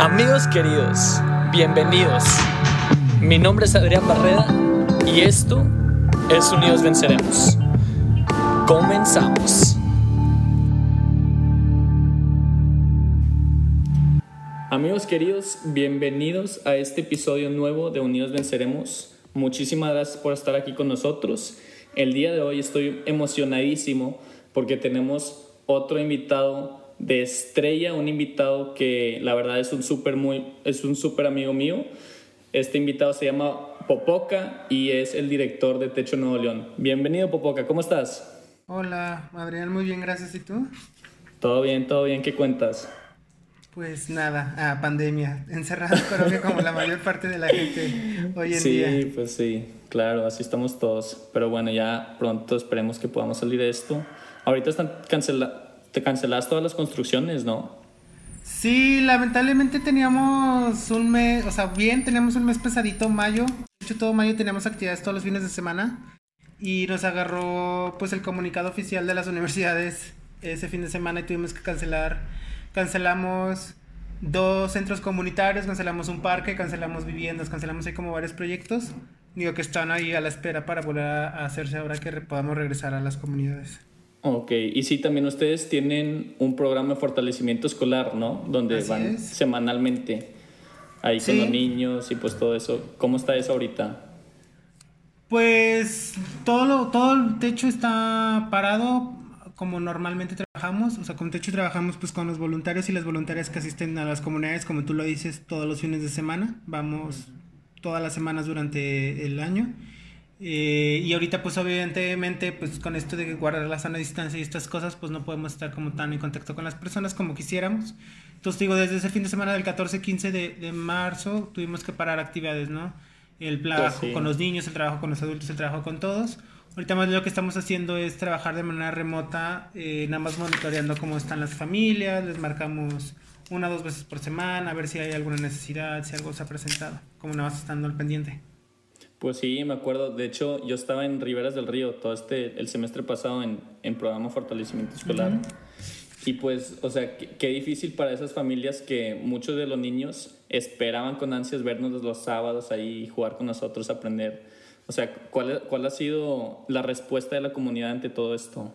Amigos queridos, bienvenidos. Mi nombre es Adrián Barreda y esto es Unidos Venceremos. Comenzamos. Amigos queridos, bienvenidos a este episodio nuevo de Unidos Venceremos. Muchísimas gracias por estar aquí con nosotros. El día de hoy estoy emocionadísimo porque tenemos otro invitado de estrella, un invitado que la verdad es un súper muy es un súper amigo mío. Este invitado se llama Popoca y es el director de Techo Nuevo León. Bienvenido Popoca, ¿cómo estás? Hola, Adrián, muy bien, gracias. ¿Y tú? Todo bien, todo bien, ¿qué cuentas? Pues nada, ah, pandemia, encerrado creo que como la mayor parte de la gente hoy en día. Sí, pues sí, claro, así estamos todos. Pero bueno, ya pronto esperemos que podamos salir de esto. Ahorita están cancelados te cancelas todas las construcciones, ¿no? Sí, lamentablemente teníamos un mes, o sea, bien, teníamos un mes pesadito, mayo. De hecho, todo mayo teníamos actividades todos los fines de semana. Y nos agarró pues el comunicado oficial de las universidades ese fin de semana y tuvimos que cancelar. Cancelamos dos centros comunitarios, cancelamos un parque, cancelamos viviendas, cancelamos ahí como varios proyectos. Digo que están ahí a la espera para volver a hacerse ahora que podamos regresar a las comunidades. Ok, y sí, también ustedes tienen un programa de fortalecimiento escolar, ¿no? Donde van semanalmente ahí con los niños y pues todo eso. ¿Cómo está eso ahorita? Pues todo, lo, todo el techo está parado como normalmente trabajamos. O sea, con techo trabajamos pues con los voluntarios y las voluntarias que asisten a las comunidades, como tú lo dices, todos los fines de semana. Vamos todas las semanas durante el año. Eh, y ahorita pues evidentemente pues con esto de guardar la sana distancia y estas cosas pues no podemos estar como tan en contacto con las personas como quisiéramos. Entonces digo, desde ese fin de semana del 14-15 de, de, marzo tuvimos que parar actividades, ¿no? El trabajo pues con los niños, el trabajo con los adultos, el trabajo con todos. Ahorita más lo que estamos haciendo es trabajar de manera remota, eh, nada más monitoreando cómo están las familias, les marcamos una o dos veces por semana, a ver si hay alguna necesidad, si algo se ha presentado, como nada más estando al pendiente. Pues sí, me acuerdo. De hecho, yo estaba en Riberas del Río todo este, el semestre pasado en, en programa Fortalecimiento Escolar. Y pues, o sea, qué, difícil para esas familias que muchos de los niños esperaban con ansias vernos los sábados ahí, jugar con nosotros, aprender. O sea, ¿cuál, ¿cuál ha sido la respuesta de la comunidad ante todo esto?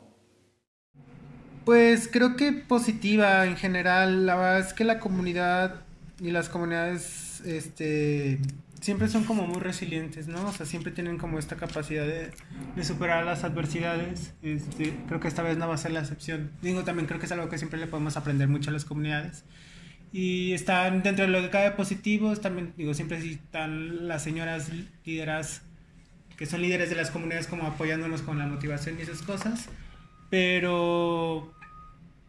Pues creo que positiva en general. La verdad es que la comunidad y las comunidades este, siempre son como muy resilientes, ¿no? O sea, siempre tienen como esta capacidad de, de superar las adversidades. Este, creo que esta vez no va a ser la excepción. Digo, también creo que es algo que siempre le podemos aprender mucho a las comunidades. Y están dentro de lo que cabe positivos, también digo, siempre están las señoras líderas, que son líderes de las comunidades como apoyándonos con la motivación y esas cosas. Pero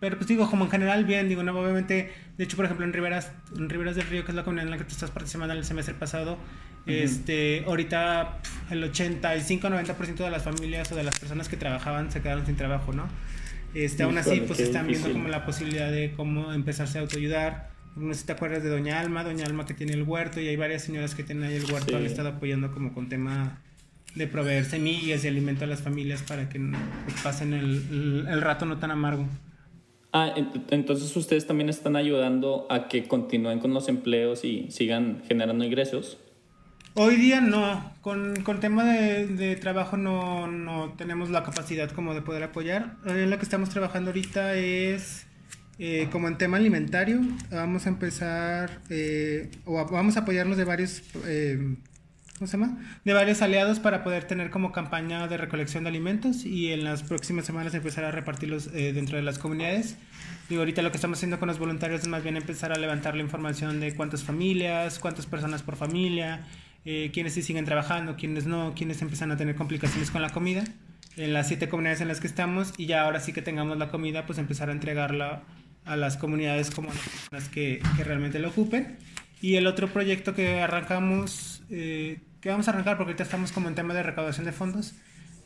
pero pues digo, como en general bien, digo, no, obviamente, de hecho, por ejemplo, en Riberas, en Riberas del Río, que es la comunidad en la que tú estás participando el semestre pasado, este, ahorita el 85-90% de las familias o de las personas que trabajaban se quedaron sin trabajo, ¿no? Este, aún así, pues están viendo como la posibilidad de cómo empezarse a autoayudar. No sé si te acuerdas de Doña Alma, Doña Alma que tiene el huerto y hay varias señoras que tienen ahí el huerto, han estado apoyando como con tema de proveer semillas y alimento a las familias para que pues, pasen el, el rato no tan amargo. Ah, entonces ustedes también están ayudando a que continúen con los empleos y sigan generando ingresos. Hoy día no, con, con tema de, trabajo no, no, tenemos la capacidad como de poder apoyar. Eh, lo que estamos trabajando ahorita es eh, como en tema alimentario. Vamos a empezar eh, o vamos a apoyarnos de varios ¿cómo se llama? De varios aliados para poder tener como campaña de recolección de alimentos y en las próximas semanas empezar a repartirlos eh, dentro de las comunidades. Y ahorita lo que estamos haciendo con los voluntarios es más bien empezar a levantar la información de cuántas familias, cuántas personas por familia, eh, quiénes sí siguen trabajando, quiénes no, quiénes empiezan a tener complicaciones con la comida en las siete comunidades en las que estamos y ya ahora sí que tengamos la comida, pues empezar a entregarla a las comunidades como las que, que realmente lo ocupen. Y el otro proyecto que arrancamos, eh, que vamos a arrancar porque ahorita estamos como en tema de recaudación de fondos.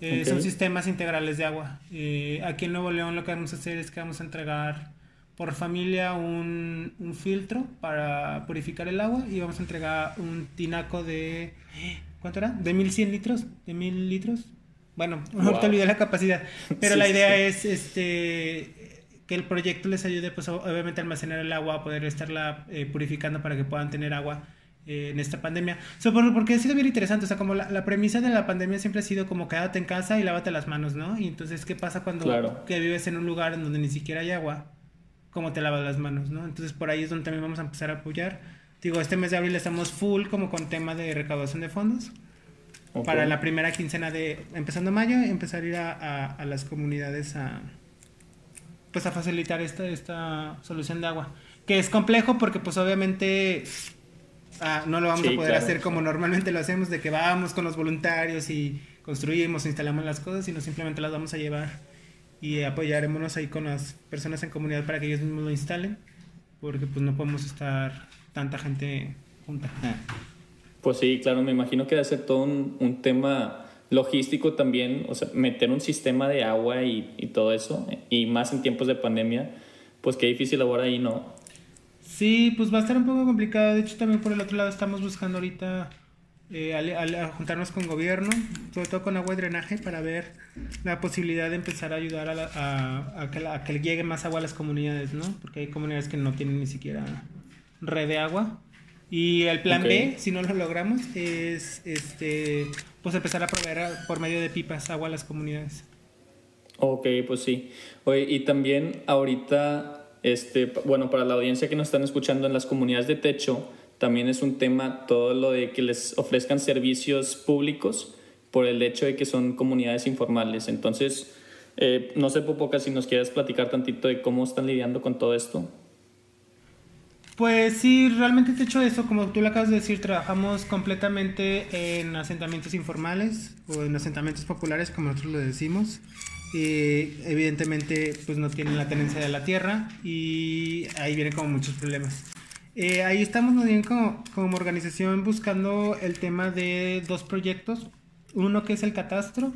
Eh, son sistemas integrales de agua. Eh, aquí en Nuevo León lo que vamos a hacer es que vamos a entregar por familia un, un, filtro para purificar el agua y vamos a entregar un tinaco de... ¿Cuánto era? ¿De 1100 litros? ¿De 1000 litros? Bueno, no te olvidé la capacidad. Pero la idea es este que el proyecto les ayude, pues obviamente a almacenar el agua, a poder estarla eh, purificando para que puedan tener agua eh, en esta pandemia. So, porque ha sido bien interesante, o sea, como la, premisa de la pandemia siempre ha sido como quédate en casa y lávate las manos, ¿no? Y entonces, ¿qué pasa cuando que vives en un lugar en donde ni siquiera hay agua? ¿Cómo te lavas las manos, no? Entonces, por ahí es donde también vamos a empezar a apoyar. Digo, este mes de abril estamos full como con tema de recaudación de fondos. Para la primera quincena de, empezando mayo, empezar a ir a, a las comunidades a pues a facilitar esta, esta solución de agua. Que es complejo porque pues obviamente ah, no lo vamos a poder hacer como normalmente lo hacemos, de que vamos con los voluntarios y construimos, instalamos las cosas, sino simplemente las vamos a llevar y apoyaremos ahí con las personas en comunidad para que ellos mismos lo instalen, porque pues no podemos estar tanta gente junta. Pues sí, claro, me imagino que debe ser todo un, un tema logístico también, o sea, meter un sistema de agua y, y, todo eso, y más en tiempos de pandemia, pues qué difícil ahora ahí, ¿no? Sí, pues va a estar un poco complicado. De hecho, también por el otro lado estamos buscando ahorita eh, a, juntarnos con gobierno, sobre todo con agua y drenaje, para ver la posibilidad de empezar a ayudar a, a, que, a que llegue más agua a las comunidades, ¿no? Porque hay comunidades que no tienen ni siquiera red de agua. Y el plan B, si no lo logramos, es este pues empezar a proveer por medio de pipas agua a las comunidades. Ok, pues sí. Oye, y también ahorita, este, bueno, para la audiencia que nos están escuchando en las comunidades de techo, también es un tema todo lo de que les ofrezcan servicios públicos por el hecho de que son comunidades informales. Entonces, eh, no sé, Popoca, si nos quieres platicar tantito de cómo están lidiando con todo esto. Pues sí, realmente te hecho eso, como tú lo acabas de decir, trabajamos completamente en asentamientos informales o en asentamientos populares, como nosotros lo decimos. Y evidentemente, pues no tienen la tenencia de la tierra y ahí vienen como muchos problemas. Eh, ahí estamos muy bien como, como organización buscando el tema de dos proyectos. Uno que es el catastro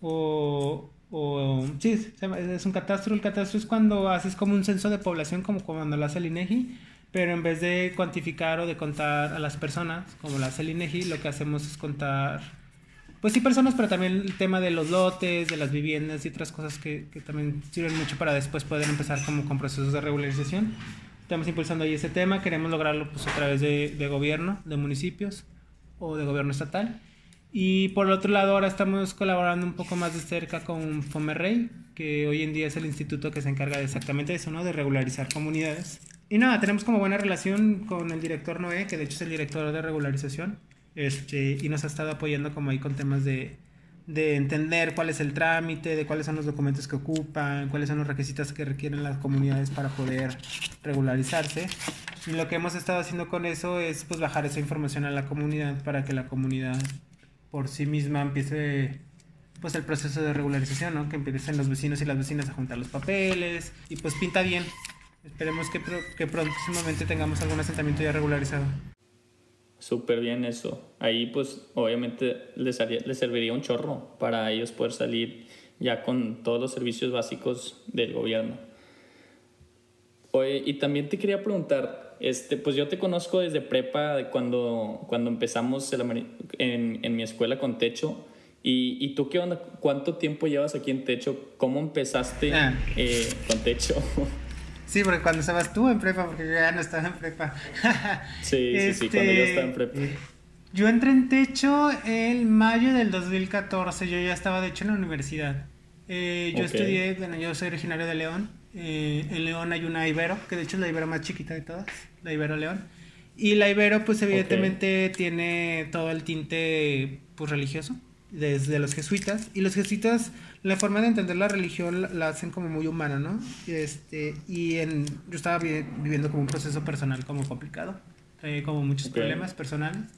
o, o sí, es un catastro. El catastro es cuando haces como un censo de población, como cuando lo hace el INEGI pero en vez de cuantificar o de contar a las personas, como la hace el INEGI, lo que hacemos es contar, pues sí personas, pero también el tema de los lotes, de las viviendas y otras cosas que, que también sirven mucho para después poder empezar como con procesos de regularización. Estamos impulsando ahí ese tema, queremos lograrlo pues a través de, de gobierno, de municipios o de gobierno estatal. Y por el otro lado, ahora estamos colaborando un poco más de cerca con Fomerrey, que hoy en día es el instituto que se encarga de exactamente eso, ¿no? De regularizar comunidades. Y nada, tenemos como buena relación con el director Noé, que de hecho es el director de regularización, este, y nos ha estado apoyando como ahí con temas de, de entender cuál es el trámite, de cuáles son los documentos que ocupan, cuáles son los requisitos que requieren las comunidades para poder regularizarse. Y lo que hemos estado haciendo con eso es pues bajar esa información a la comunidad para que la comunidad por sí misma empiece pues el proceso de regularización, ¿no? Que empiecen los vecinos y las vecinas a juntar los papeles y pues pinta bien. Esperemos que, que próximamente tengamos algún asentamiento ya regularizado. Súper bien eso. Ahí pues obviamente les, les serviría un chorro para ellos poder salir ya con todos los servicios básicos del gobierno. Oye, y también te quería preguntar, este, pues yo te conozco desde prepa, cuando, cuando empezamos en, en mi escuela con techo. ¿Y, ¿Y, tú qué onda? ¿Cuánto tiempo llevas aquí en techo? ¿Cómo empezaste ah. eh, con techo? Sí, porque cuando estabas tú en prepa, porque yo ya no estaba en prepa. sí, sí, sí, cuando yo estaba en prepa. Este, yo entré en techo el mayo del 2014, yo ya estaba de hecho en la universidad. Eh, yo estudié, bueno, yo soy originario de León. Eh, en León hay una Ibero, que de hecho es la Ibero más chiquita de todas, la Ibero León. Y la Ibero, pues evidentemente tiene todo el tinte pues, religioso, desde los jesuitas. Y los jesuitas la forma de entender la religión la, hacen como muy humana, ¿no? Este, y en, yo estaba viviendo como un proceso personal como complicado, eh, como muchos problemas personales.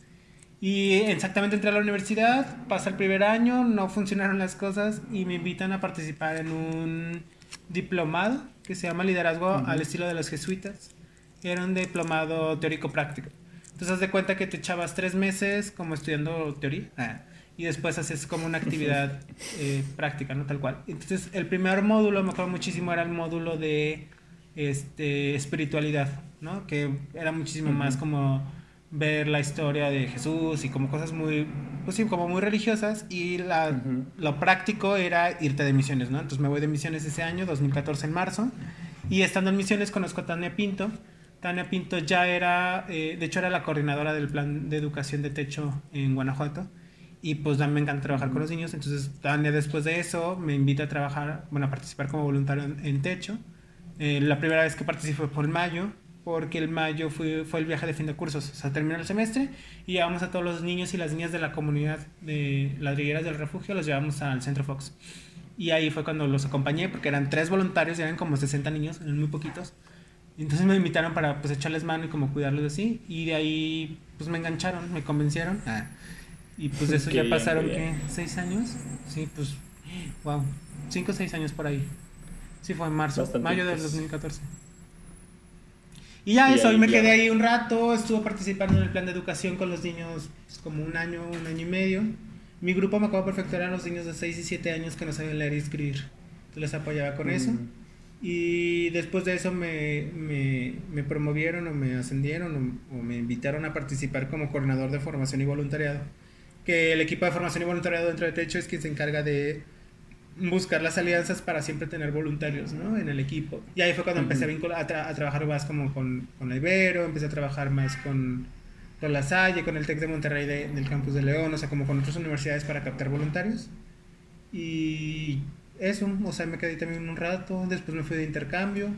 Y exactamente entré a la universidad, pasa el primer año, no funcionaron las cosas y me invitan a participar en un diplomado que se llama Liderazgo al estilo de los jesuitas. Era un diplomado teórico-práctico. Entonces, haz de cuenta que te echabas tres meses como estudiando teoría. Ah y después haces como una actividad eh, práctica, ¿no? Tal cual. Entonces, el primer módulo, me acuerdo muchísimo, era el módulo de este, espiritualidad, ¿no? Que era muchísimo más como ver la historia de Jesús y como cosas muy, pues sí, como muy religiosas y lo práctico era irte de misiones, ¿no? Entonces me voy de misiones ese año, 2014 en marzo, Y estando en misiones conozco a Tania Pinto. Tania Pinto ya era, eh, de hecho era la coordinadora del plan de educación de techo en Guanajuato. Y pues también me encanta trabajar con los niños. Entonces después de eso me invita a trabajar, bueno, a participar como voluntario en, techo. Eh, la primera vez que participé fue el mayo, porque el mayo fue, fue el viaje de fin de cursos. O sea, terminó el semestre y llevamos a todos los niños y las niñas de la comunidad de las Rigueras del Refugio, los llevamos al Centro Fox. Y ahí fue cuando los acompañé, porque eran tres voluntarios, eran como 60 niños, eran muy poquitos. Entonces me invitaron para pues echarles mano y como cuidarlos así. Y de ahí pues me engancharon, me convencieron. Ah. Y pues eso ya pasaron, ¿qué? ¿Seis años? Sí, pues, wow, cinco o seis años por ahí. Sí, fue en marzo, mayo del 2014. Y ya eso, y me quedé ahí un rato, estuve participando en el plan de educación con los niños pues, como un año, un año y medio. Mi grupo me acabo perfecto eran los niños de 6 y 7 años que no sabían leer y escribir. Entonces les apoyaba con eso. Mm. Y después de eso me, me, me promovieron o me ascendieron o, me invitaron a participar como coordinador de formación y voluntariado. Que el equipo de formación y voluntariado dentro de Techo es quien se encarga de buscar las alianzas para siempre tener voluntarios ¿no? en el equipo. Y ahí fue cuando empecé a, vincular, a, trabajar más como con, con la Ibero, empecé a trabajar más con con la Salle, con el TEC de Monterrey del campus de León, o sea, como con otras universidades para captar voluntarios. Y eso, o sea, me quedé también un rato, después me fui de intercambio,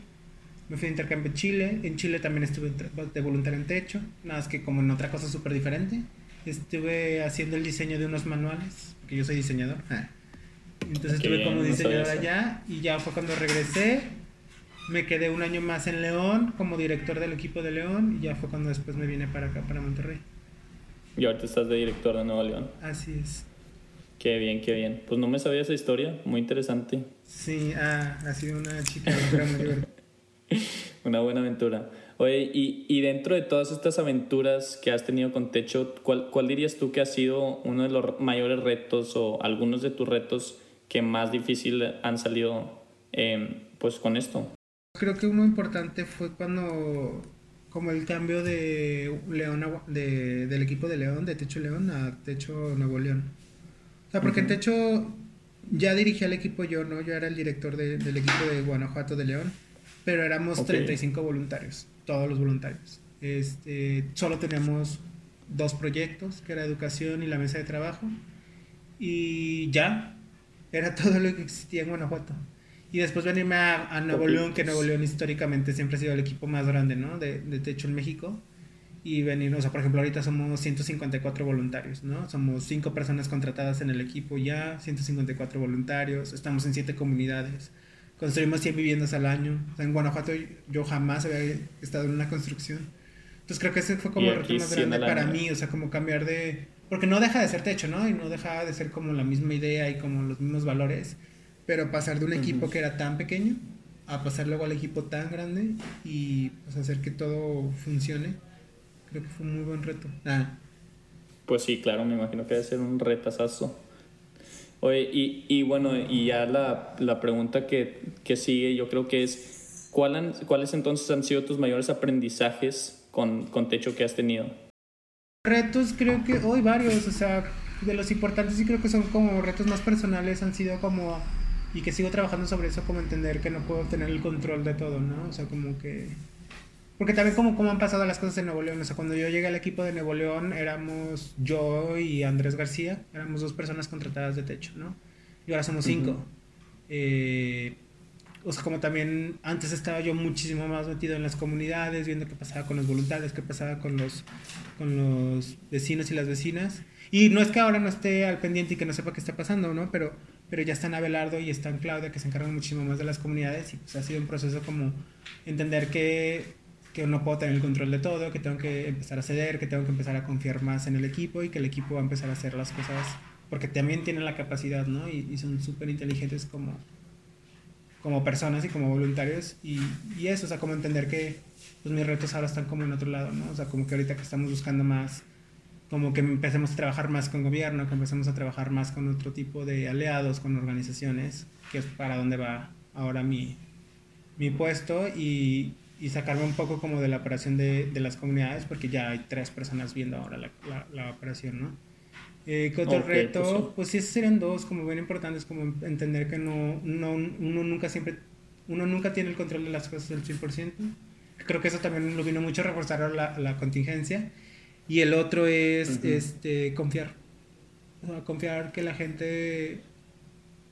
me fui de intercambio a Chile, en Chile también estuve de voluntario en techo, nada más que como en otra cosa súper diferente. Estuve haciendo el diseño de unos manuales, porque yo soy diseñador. Ah. Entonces estuve como diseñador allá y ya fue cuando regresé me quedé un año más en León como director del equipo de León y ya fue cuando después me vine para acá, para Monterrey. Y ahorita estás de director de Nuevo León. Así es. Qué bien, qué bien. Pues no me sabía esa historia, muy interesante. Sí, ah, ha sido una chica muy una buena aventura. Oye, y, y, dentro de todas estas aventuras que has tenido con Techo, ¿cuál, ¿cuál dirías tú que ha sido uno de los mayores retos o algunos de tus retos que más difícil han salido eh, pues con esto? Creo que uno importante fue cuando, como el cambio de León de, del equipo de León, de Techo León a Techo Nuevo León. O sea, porque en Techo ya dirigía el equipo yo, ¿no? Yo era el director del equipo de Guanajuato de León, pero éramos 35 voluntarios, todos los voluntarios. Este, solo teníamos dos proyectos, que era educación y la mesa de trabajo, y ya, era todo lo que existía en Guanajuato. Y después venirme a, Nuevo León, que Nuevo León históricamente siempre ha sido el equipo más grande, ¿no? De, de techo en México. Y venir, o sea, por ejemplo, ahorita somos 154 voluntarios, ¿no? Somos 5 personas contratadas en el equipo ya, 154 voluntarios, estamos en 7 comunidades, construimos 100 viviendas al año. O sea, en Guanajuato yo jamás había estado en una construcción. Entonces creo que ese fue como el reto más grande para mí, o sea, como cambiar de... Porque no deja de ser techo, ¿no? Y no deja de ser como la misma idea y como los mismos valores pero pasar de un equipo que era tan pequeño a pasar luego al equipo tan grande y pues, hacer que todo funcione, creo que fue un muy buen reto. Ah. Pues sí, claro, me imagino que debe ser un retazazo. Oye, y, y bueno, y ya la, la pregunta que, que, sigue, yo creo que es, ¿cuál ¿cuáles entonces han sido tus mayores aprendizajes con, con Techo que has tenido? Retos creo que hoy varios, o sea, de los importantes sí creo que son como retos más personales, han sido como y que sigo trabajando sobre eso, como entender que no puedo tener el control de todo, ¿no? O sea, como que... Porque también como, como han pasado las cosas en Nuevo León, o sea, cuando yo llegué al equipo de Nuevo León éramos yo y Andrés García, éramos dos personas contratadas de techo, ¿no? Y ahora somos cinco. eh, o sea, como también antes estaba yo muchísimo más metido en las comunidades, viendo qué pasaba con los voluntarios, qué pasaba con los, con los vecinos y las vecinas. Y no es que ahora no esté al pendiente y que no sepa qué está pasando, ¿no? Pero pero ya están Abelardo y están Claudia que se encargan muchísimo más de las comunidades y pues ha sido un proceso como entender que, que no puedo tener el control de todo, que tengo que empezar a ceder, que tengo que empezar a confiar más en el equipo y que el equipo va a empezar a hacer las cosas porque también tienen la capacidad, ¿no? Y, son súper inteligentes como, como personas y como voluntarios y, eso, o sea, como entender que pues mis retos ahora están como en otro lado, ¿no? O sea, como que ahorita que estamos buscando más como que empecemos a trabajar más con gobierno, que empecemos a trabajar más con otro tipo de aliados, con organizaciones, que es para dónde va ahora mi, mi puesto y, y, sacarme un poco como de la operación de, de, las comunidades, porque ya hay tres personas viendo ahora la, la, operación, ¿no? Eh, ¿Qué otro reto? Pues, pues sí, esos serían dos como bien importantes, como entender que no, no, uno nunca siempre uno nunca tiene el control de las cosas del 100%. Creo que eso también lo vino mucho a reforzar la, la contingencia. Y el otro es este, confiar. confiar que la gente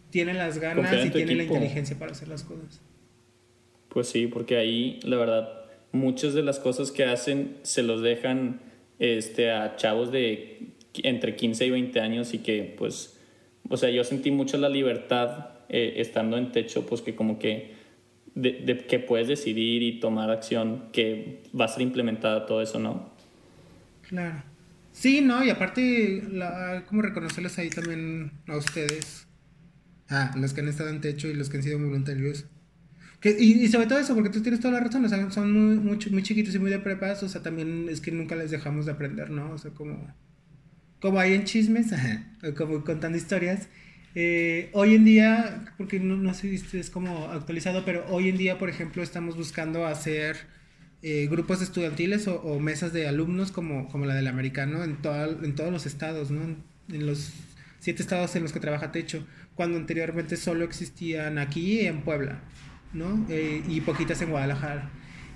tiene las ganas y tiene la inteligencia para hacer las cosas. Pues sí, porque ahí, la verdad, muchas de las cosas que hacen se los dejan este, a chavos de entre 15 y 20 años y que, pues, o sea, yo sentí mucho la libertad eh, estando en techo, pues que como que, de, que puedes decidir y tomar acción, que va a ser implementada todo eso, ¿no? Claro. Sí, no, y aparte, la, como reconocerles ahí también a ustedes, a los que han estado en techo y los que han sido voluntarios y, sobre todo eso, porque tú tienes toda la razón, o sea, son muy, muy, chiquitos y muy de prepas, o sea, también es que nunca les dejamos de aprender, ¿no? O sea, como, como hay en chismes, como contando historias. Eh, hoy en día, porque no, no sé si es como actualizado, pero hoy en día, por ejemplo, estamos buscando hacer eh, grupos estudiantiles o, mesas de alumnos como, como la del americano en, en todos los estados, ¿no? En, los siete estados en los que trabaja Techo, cuando anteriormente solo existían aquí en Puebla. ¿No? Eh, y poquitas en Guadalajara.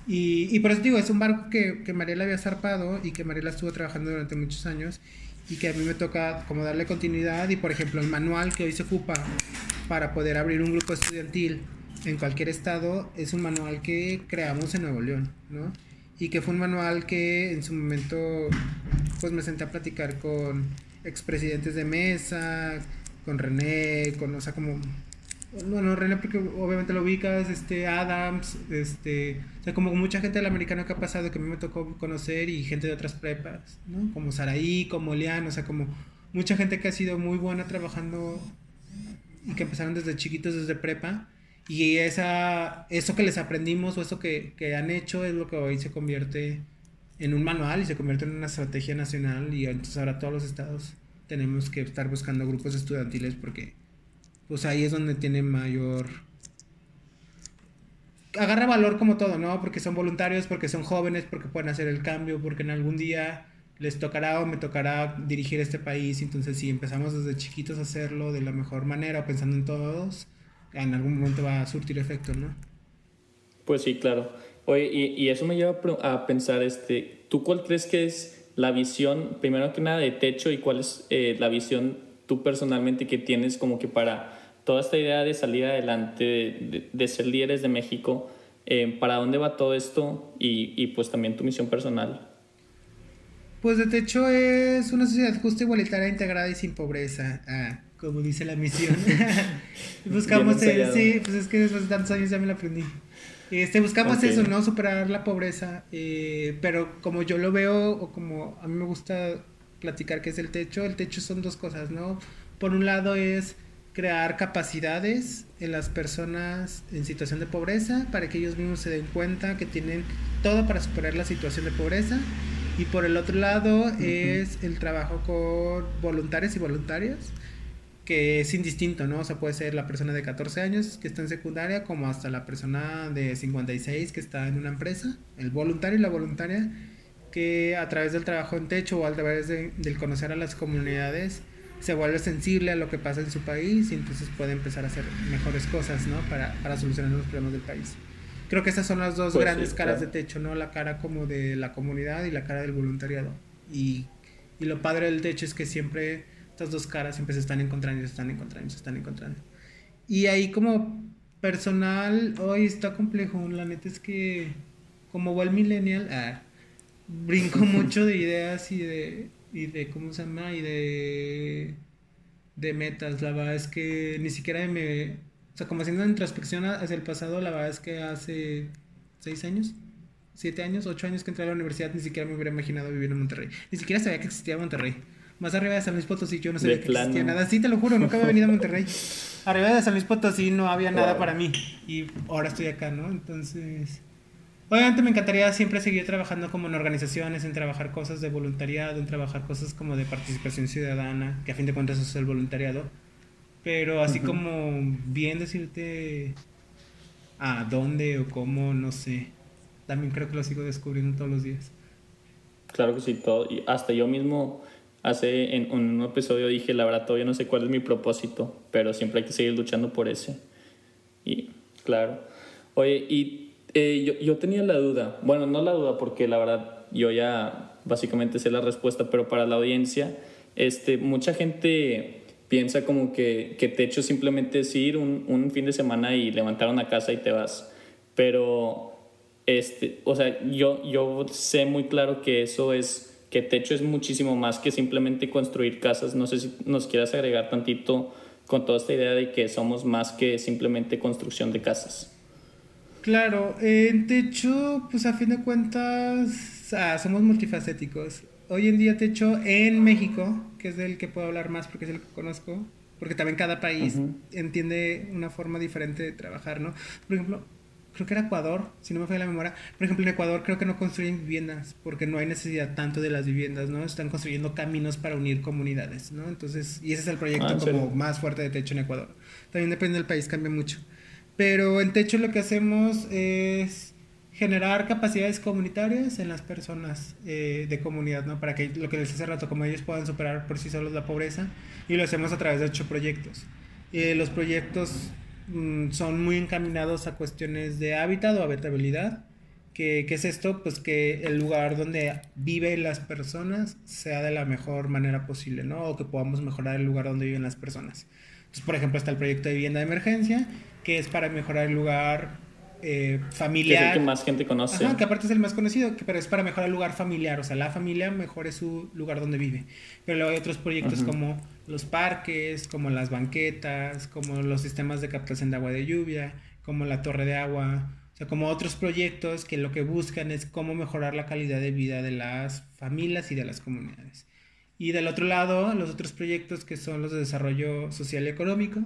Y, y, por eso digo, es un barco que, que Mariela había zarpado y que Mariela estuvo trabajando durante muchos años y que a mí me toca como darle continuidad y por ejemplo el manual que hoy se ocupa para poder abrir un grupo estudiantil en cualquier estado es un manual que creamos en Nuevo León, ¿no? Y que fue un manual que en su momento pues me senté a platicar con expresidentes de mesa, con René, con, o sea, como bueno, René, porque obviamente lo ubicas, este, Adams, este, o sea, como mucha gente del americano que ha pasado que a mí me tocó conocer y gente de otras prepas, ¿no? Como Saraí, como Leán, o sea, como mucha gente que ha sido muy buena trabajando y que empezaron desde chiquitos, desde prepa, y esa, eso que les aprendimos o eso que, que han hecho es lo que hoy se convierte en un manual y se convierte en una estrategia nacional y entonces ahora todos los estados tenemos que estar buscando grupos estudiantiles porque pues ahí es donde tiene mayor... Agarra valor como todo, ¿no? Porque son voluntarios, porque son jóvenes, porque pueden hacer el cambio, porque en algún día les tocará o me tocará dirigir este país. Entonces, si empezamos desde chiquitos a hacerlo de la mejor manera, pensando en todos, en algún momento va a surtir efecto, ¿no? Pues sí, claro. Oye, y, eso me lleva a pensar, este, ¿tú cuál crees que es la visión, primero que nada, de techo y cuál es eh, la visión tú personalmente que tienes como que para toda esta idea de salir adelante, de, ser líderes de México, eh, ¿para dónde va todo esto? Y, y, pues también tu misión personal. Pues de hecho es una sociedad justa, igualitaria, integrada y sin pobreza, ah, como dice la misión. buscamos, sí, pues es que después de tantos años ya me lo aprendí. Este, buscamos eso, ¿no? Superar la pobreza, eh, pero como yo lo veo, o como a mí me gusta platicar que es el techo. El techo son dos cosas, ¿no? Por un lado es crear capacidades en las personas en situación de pobreza para que ellos mismos se den cuenta que tienen todo para superar la situación de pobreza. Y por el otro lado es el trabajo con voluntarios y voluntarias, que es indistinto, ¿no? O sea, puede ser la persona de 14 años que está en secundaria como hasta la persona de 56 que está en una empresa, el voluntario y la voluntaria que a través del trabajo en techo o a través de, del conocer a las comunidades se vuelve sensible a lo que pasa en su país y entonces puede empezar a hacer mejores cosas, ¿no? Para, para solucionar los problemas del país. Creo que esas son las dos pues grandes caras de techo, ¿no? La cara como de la comunidad y la cara del voluntariado. Y, y lo padre del techo es que siempre estas dos caras siempre se están encontrando, se están encontrando, se están encontrando. Y ahí como personal, hoy está complejo, la neta es que como buen millennial, ah, brinco mucho de ideas y de, y de, ¿cómo se llama? Y de, de metas. La verdad es que ni siquiera me, o sea, como haciendo una introspección hacia el pasado, la verdad es que hace seis años, siete años, ocho años que entré a la universidad, ni siquiera me hubiera imaginado vivir en Monterrey. Ni siquiera sabía que existía Monterrey. Más arriba de San Luis Potosí yo no sabía que existía nada. Sí, te lo juro, nunca había venido a Monterrey. Arriba de San Luis Potosí no había nada para mí. Y ahora estoy acá, ¿no? Entonces... Obviamente me encantaría siempre seguir trabajando como en organizaciones, en trabajar cosas de voluntariado, en trabajar cosas como de participación ciudadana, que a fin de cuentas eso es el voluntariado. Pero así como bien decirte a dónde o cómo, no sé. También creo que lo sigo descubriendo todos los días. Claro que sí, todo. Y hasta yo mismo hace en, un episodio dije, la verdad todavía no sé cuál es mi propósito, pero siempre hay que seguir luchando por ese. Y claro. Oye, y eh, yo, yo tenía la duda, bueno, no la duda porque la verdad yo ya básicamente sé la respuesta, pero para la audiencia, este, mucha gente piensa como que, que techo simplemente es ir un, un, fin de semana y levantar una casa y te vas. Pero, este, o sea, yo, yo sé muy claro que eso es, que techo es muchísimo más que simplemente construir casas. No sé si nos quieras agregar tantito con toda esta idea de que somos más que simplemente construcción de casas. Claro, en techo, pues a fin de cuentas, ah, somos multifacéticos hoy en día Techo en México, que es del que puedo hablar más porque es el que conozco, porque también cada país entiende una forma diferente de trabajar, ¿no? Por ejemplo, creo que era Ecuador, si no me falla la memoria, por ejemplo en Ecuador creo que no construyen viviendas porque no hay necesidad tanto de las viviendas, ¿no? Están construyendo caminos para unir comunidades, ¿no? Entonces, y ese es el proyecto ah, como más fuerte de Techo en Ecuador. También depende del país, cambia mucho. Pero en Techo lo que hacemos es generar capacidades comunitarias en las personas eh, de comunidad, ¿no? Para que lo que les hace rato, como ellos puedan superar por sí solos la pobreza, y lo hacemos a través de ocho proyectos. Eh, los proyectos mm, son muy encaminados a cuestiones de hábitat o habitabilidad. ¿Qué, ¿Qué es esto? Pues que el lugar donde viven las personas sea de la mejor manera posible, ¿no? O que podamos mejorar el lugar donde viven las personas. Entonces, por ejemplo, está el proyecto de vivienda de emergencia, que es para mejorar el lugar eh, familiar. Que es el que más gente conoce. que aparte es el más conocido, que, pero es para mejorar el lugar familiar. O sea, la familia mejore su lugar donde vive. Pero luego hay otros proyectos como los parques, como las banquetas, como los sistemas de captación de agua de lluvia, como la torre de agua. O sea, como otros proyectos que lo que buscan es cómo mejorar la calidad de vida de las familias y de las comunidades. Y del otro lado, los otros proyectos que son los de desarrollo social y económico,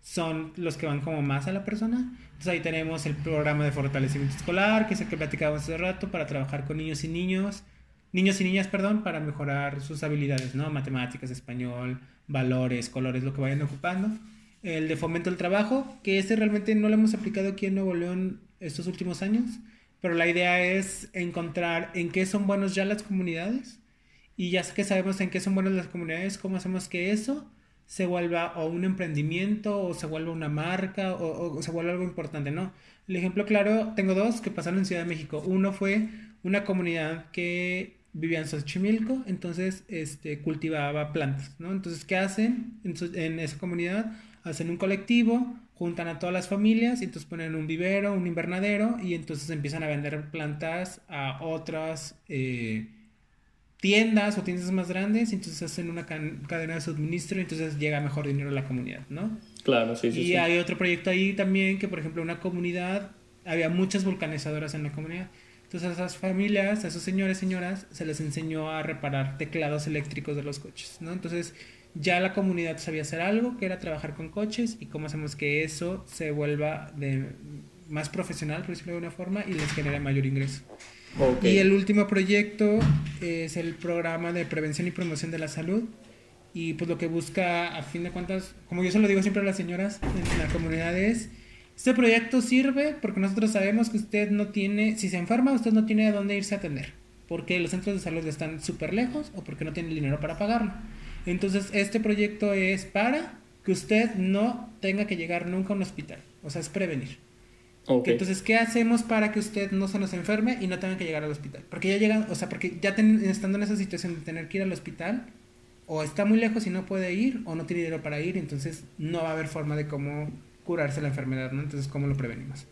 son los que van como más a la persona. Entonces ahí tenemos el programa de fortalecimiento escolar, que es el que platicábamos hace rato, para trabajar con niños y niños, niños y niñas, perdón, para mejorar sus habilidades, ¿no? Matemáticas, español, valores, colores, lo que vayan ocupando. El de fomento del trabajo, que ese realmente no lo hemos aplicado aquí en Nuevo León estos últimos años, pero la idea es encontrar en qué son buenos ya las comunidades y ya que sabemos en qué son buenas las comunidades, cómo hacemos que eso se vuelva o un emprendimiento o se vuelva una marca o, se vuelva algo importante, ¿no? El ejemplo claro, tengo dos que pasaron en Ciudad de México. Uno fue una comunidad que vivía en Xochimilco, entonces este, cultivaba plantas, ¿no? Entonces, ¿qué hacen en, en, esa comunidad? Hacen un colectivo, juntan a todas las familias y entonces ponen un vivero, un invernadero y entonces empiezan a vender plantas a otras... Eh, tiendas o tiendas más grandes, entonces hacen una cadena de suministro y entonces llega mejor dinero a la comunidad, ¿no? Claro, sí, sí. Y hay otro proyecto ahí también que, por ejemplo, una comunidad, había muchas vulcanizadoras en la comunidad. Entonces a esas familias, a esos señores, señoras, se les enseñó a reparar teclados eléctricos de los coches, ¿no? Entonces ya la comunidad sabía hacer algo, que era trabajar con coches y cómo hacemos que eso se vuelva de más profesional, por decirlo de una forma, y les genere mayor ingreso. Y el último proyecto es el programa de prevención y promoción de la salud. Y pues lo que busca, a fin de cuentas, como yo se lo digo siempre a las señoras en la comunidad es, este proyecto sirve porque nosotros sabemos que usted no tiene, si se enferma, usted no tiene a dónde irse a atender. Porque los centros de salud están súper lejos o porque no tiene el dinero para pagarlo. Entonces, este proyecto es para que usted no tenga que llegar nunca a un hospital. O sea, es prevenir. Entonces, ¿qué hacemos para que usted no se nos enferme y no tenga que llegar al hospital? Porque ya llegan, o sea, porque ya estando en esa situación de tener que ir al hospital, o está muy lejos y no puede ir, o no tiene dinero para ir, entonces no va a haber forma de cómo curarse la enfermedad, ¿no? Entonces, ¿cómo lo prevenimos?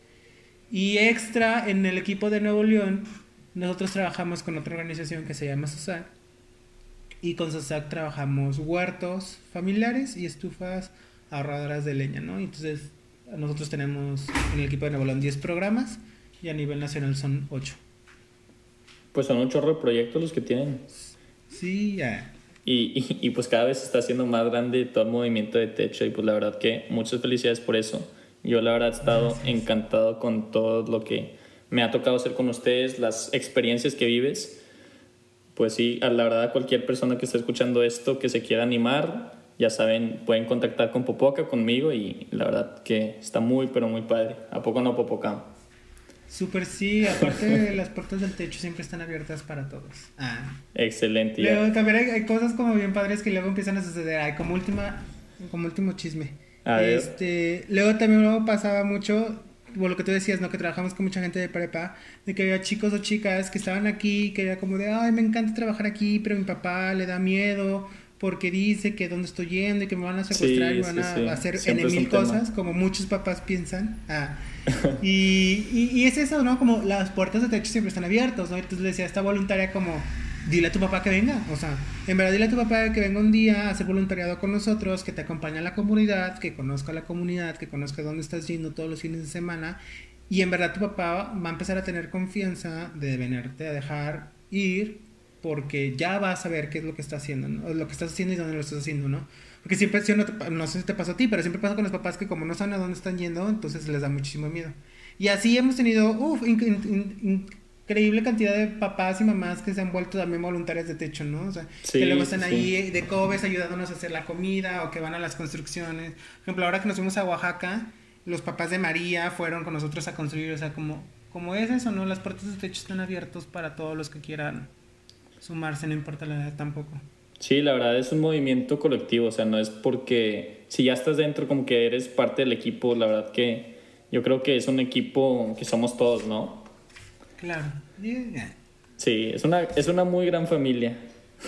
Y extra, en el equipo de Nuevo León, nosotros trabajamos con otra organización que se llama SOSAC, y con SOSAC trabajamos huertos familiares y estufas ahorradoras de leña, ¿no? Entonces, nosotros tenemos en el equipo de Nuevo 10 programas y a nivel nacional son 8. Pues son un chorro de proyectos los que tienen. Sí, ya. Y, y, pues cada vez está haciendo más grande todo el movimiento de techo y pues la verdad que muchas felicidades por eso. Yo la verdad he estado encantado con todo lo que me ha tocado hacer con ustedes, las experiencias que vives. Pues sí, a la verdad cualquier persona que esté escuchando esto, que se quiera animar, ya saben, pueden contactar con Popoca, conmigo y la verdad que está muy, pero muy padre. ¿A poco no, Popoca? Súper sí, aparte las puertas del techo siempre están abiertas para todos. Ah. Excelente. Luego también hay, cosas como bien padres que luego empiezan a suceder. Hay como última, como último chisme. este, luego también luego pasaba mucho o lo que tú decías, ¿no? Que trabajamos con mucha gente de prepa, de que había chicos o chicas que estaban aquí, que era como de, ay, me encanta trabajar aquí, pero mi papá le da miedo porque dice que dónde estoy yendo y que me van a secuestrar y van a hacer N mil cosas, como muchos papás piensan. Ah. y, y, y, es eso, ¿no? Como las puertas de techo siempre están abiertas, ¿no? Entonces le decía esta voluntaria como, dile a tu papá que venga, o sea, en verdad dile a tu papá que venga un día a hacer voluntariado con nosotros, que te acompañe a la comunidad, que conozca la comunidad, que conozca dónde estás yendo todos los fines de semana. Y en verdad tu papá va a empezar a tener confianza de venirte a dejar ir porque ya vas a ver qué es lo que está haciendo, ¿no? lo que estás haciendo y dónde lo estás haciendo, ¿no? Porque siempre, no, no sé si te pasa a ti, pero siempre pasa con los papás que como no saben a dónde están yendo, entonces les da muchísimo miedo. Y así hemos tenido, uff, increíble cantidad de papás y mamás que se han vuelto también voluntarias de techo, ¿no? O sea, que luego están ahí de cobes ayudándonos a hacer la comida o que van a las construcciones. Por ejemplo, ahora que nos fuimos a Oaxaca, los papás de María fueron con nosotros a construir, o sea, como, como es eso, ¿no? Las puertas de techo están abiertas para todos los que quieran sumarse, no importa la edad tampoco. Sí, la verdad es un movimiento colectivo, o sea, no es porque si ya estás dentro como que eres parte del equipo, la verdad que yo creo que es un equipo que somos todos, ¿no? Claro. Sí, es una, es una muy gran familia.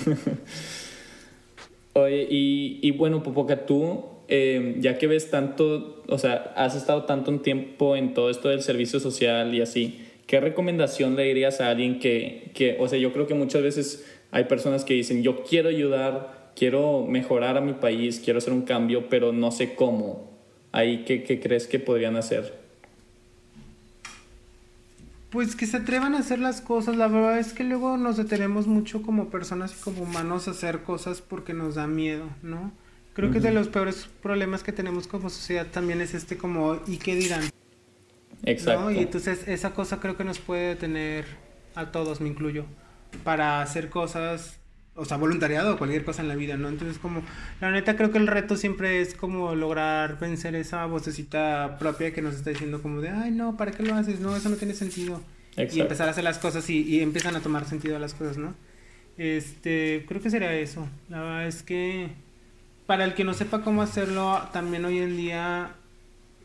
Oye, y, y, bueno, Popoca, tú, eh, ya que ves tanto, o sea, has estado tanto un tiempo en todo esto del servicio social y así, ¿qué recomendación le dirías a alguien que, que, o sea, yo creo que muchas veces hay personas que dicen, yo quiero ayudar, quiero mejorar a mi país, quiero hacer un cambio, pero no sé cómo. Ahí, ¿qué, qué crees que podrían hacer? Pues que se atrevan a hacer las cosas. La verdad es que luego nos detenemos mucho como personas y como humanos a hacer cosas porque nos da miedo, ¿no? Creo que de los peores problemas que tenemos como sociedad también es este como, ¿y qué dirán? Exacto. Y entonces esa cosa creo que nos puede detener a todos, me incluyo, para hacer cosas, o sea, voluntariado o cualquier cosa en la vida, ¿no? Entonces como, la neta creo que el reto siempre es como lograr vencer esa vocecita propia que nos está diciendo como de, ay, no, ¿para qué lo haces? No, eso no tiene sentido. Y empezar a hacer las cosas y, y empiezan a tomar sentido las cosas, ¿no? Este, creo que sería eso. La verdad es que para el que no sepa cómo hacerlo, también hoy en día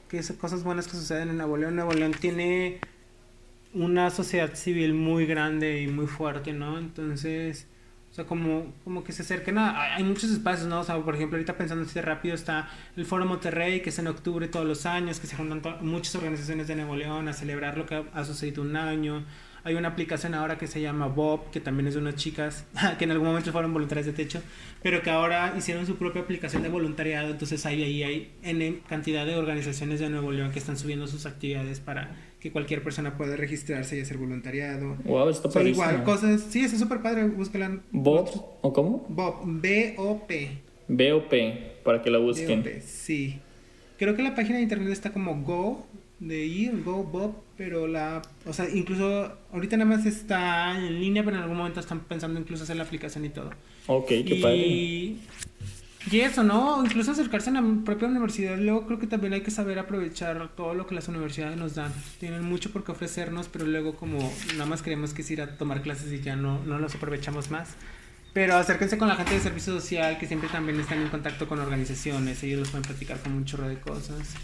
que esas cosas buenas que suceden en Nuevo León. Nuevo León tiene una sociedad civil muy grande y muy fuerte, ¿no? Entonces, o sea, como, como que se acerquen a... Hay muchos espacios, ¿no? O sea, por ejemplo, ahorita pensando así rápido está el Foro Monterrey, que es en octubre todos los años, que se juntan muchas organizaciones de Nuevo León a celebrar lo que ha sucedido un año. Hay una aplicación ahora que se llama Bob, que también es de unas chicas que en algún momento fueron voluntarias de techo, pero que ahora hicieron su propia aplicación de voluntariado. Entonces ahí, ahí hay N cantidad de organizaciones de Nuevo León que están subiendo sus actividades para que cualquier persona pueda registrarse y hacer voluntariado. Wow, está padre. igual cosas, sí, es súper padre, búsquela. ¿Bob o cómo? Bob, B-O-P. B-O-P, para que la busquen. B-O-P, sí. Creo que la página de internet está como Go, de ir, Go Bob, pero la, o sea, incluso ahorita nada más está en línea, pero en algún momento están pensando incluso hacer la aplicación y todo. Ok, qué y, padre. Y eso, ¿no? Incluso acercarse a la propia universidad. Luego creo que también hay que saber aprovechar todo lo que las universidades nos dan. Tienen mucho por qué ofrecernos, pero luego como nada más queremos que es ir a tomar clases y ya no, no los aprovechamos más. Pero acérquense con la gente de servicio social, que siempre también están en contacto con organizaciones. Ellos los pueden platicar con un chorro de cosas.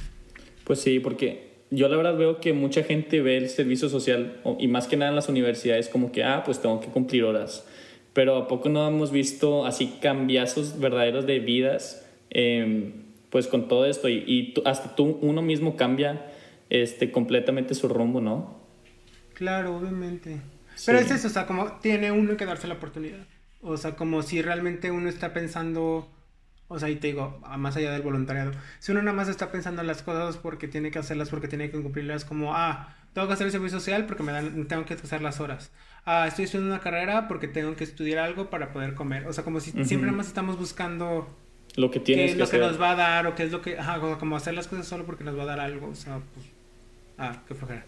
Pues sí, porque yo la verdad veo que mucha gente ve el servicio social y más que nada en las universidades como que, ah, pues tengo que cumplir horas. Pero ¿a poco no hemos visto así cambiazos verdaderos de vidas? Eh, pues con todo esto y, y hasta tú, uno mismo cambia este, completamente su rumbo, ¿no? Claro, obviamente. Pero es eso, o sea, como tiene uno que darse la oportunidad. O sea, como si realmente uno está pensando o sea, y te digo, más allá del voluntariado, si uno nada más está pensando en las cosas porque tiene que hacerlas, porque tiene que cumplirlas, como, ah, tengo que hacer el servicio social porque me dan, tengo que hacer las horas. Ah, estoy estudiando una carrera porque tengo que estudiar algo para poder comer. O sea, como si siempre nada más estamos buscando lo que tienes qué es lo que nos va a dar o qué es lo que, ajá, como hacer las cosas solo porque nos va a dar algo. O sea, pues, ah, qué flojera.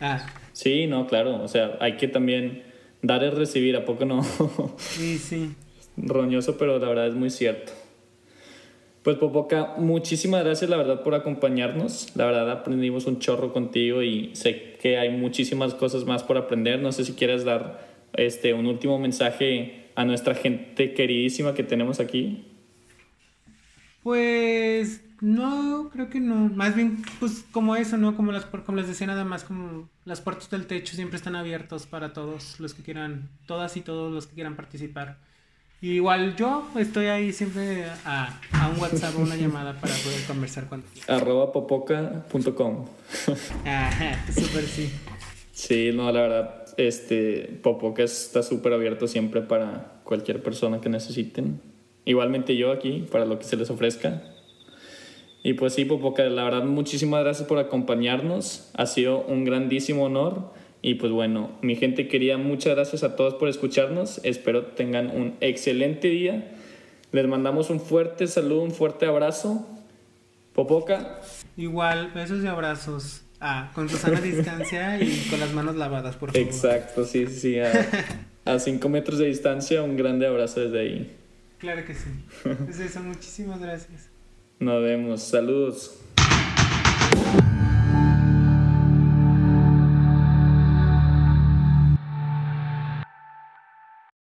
Ah. Sí, no, claro. O sea, hay que también dar y recibir, ¿a poco no? sí, sí. Roñoso, pero la verdad es muy cierto. Pues Popoca, muchísimas gracias la verdad por acompañarnos. La verdad aprendimos un chorro contigo y sé que hay muchísimas cosas más por aprender. No sé si quieres dar este un último mensaje a nuestra gente queridísima que tenemos aquí. Pues No, creo que no. Más bien, pues como eso, ¿no? Como, las, como les decía nada más, como las puertas del techo siempre están abiertos para todos los que quieran, todas y todos los que quieran participar. Igual yo estoy ahí siempre a, a un WhatsApp o una llamada para poder conversar cuando Arroba popoca.com. Ajá, súper sí. Sí, no, la verdad, este, Popoca está súper abierto siempre para cualquier persona que necesiten. Igualmente yo aquí, para lo que se les ofrezca. Y pues sí, Popoca, la verdad, muchísimas gracias por acompañarnos. Ha sido un grandísimo honor. Y pues bueno, mi gente querida, muchas gracias a todos por escucharnos. Espero tengan un excelente día. Les mandamos un fuerte saludo, un fuerte abrazo. Popoca. Igual, besos y abrazos. Ah, con tu sana distancia y con las manos lavadas, por favor. Exacto, sí, sí. A 5 metros de distancia, un grande abrazo desde ahí. Claro que sí. Es eso, muchísimas gracias. Nos vemos. Saludos.